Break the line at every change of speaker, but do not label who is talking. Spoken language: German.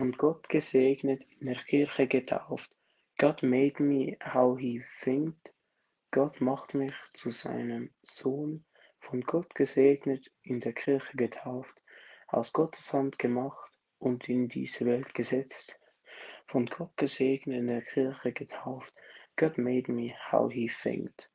von Gott gesegnet, in der Kirche getauft. God made me how he thinkt. Gott macht mich zu seinem Sohn, von Gott gesegnet, in der Kirche getauft, aus Gottes Hand gemacht und in diese Welt gesetzt. Von Gott gesegnet, in der Kirche getauft. God made me how he thinkt.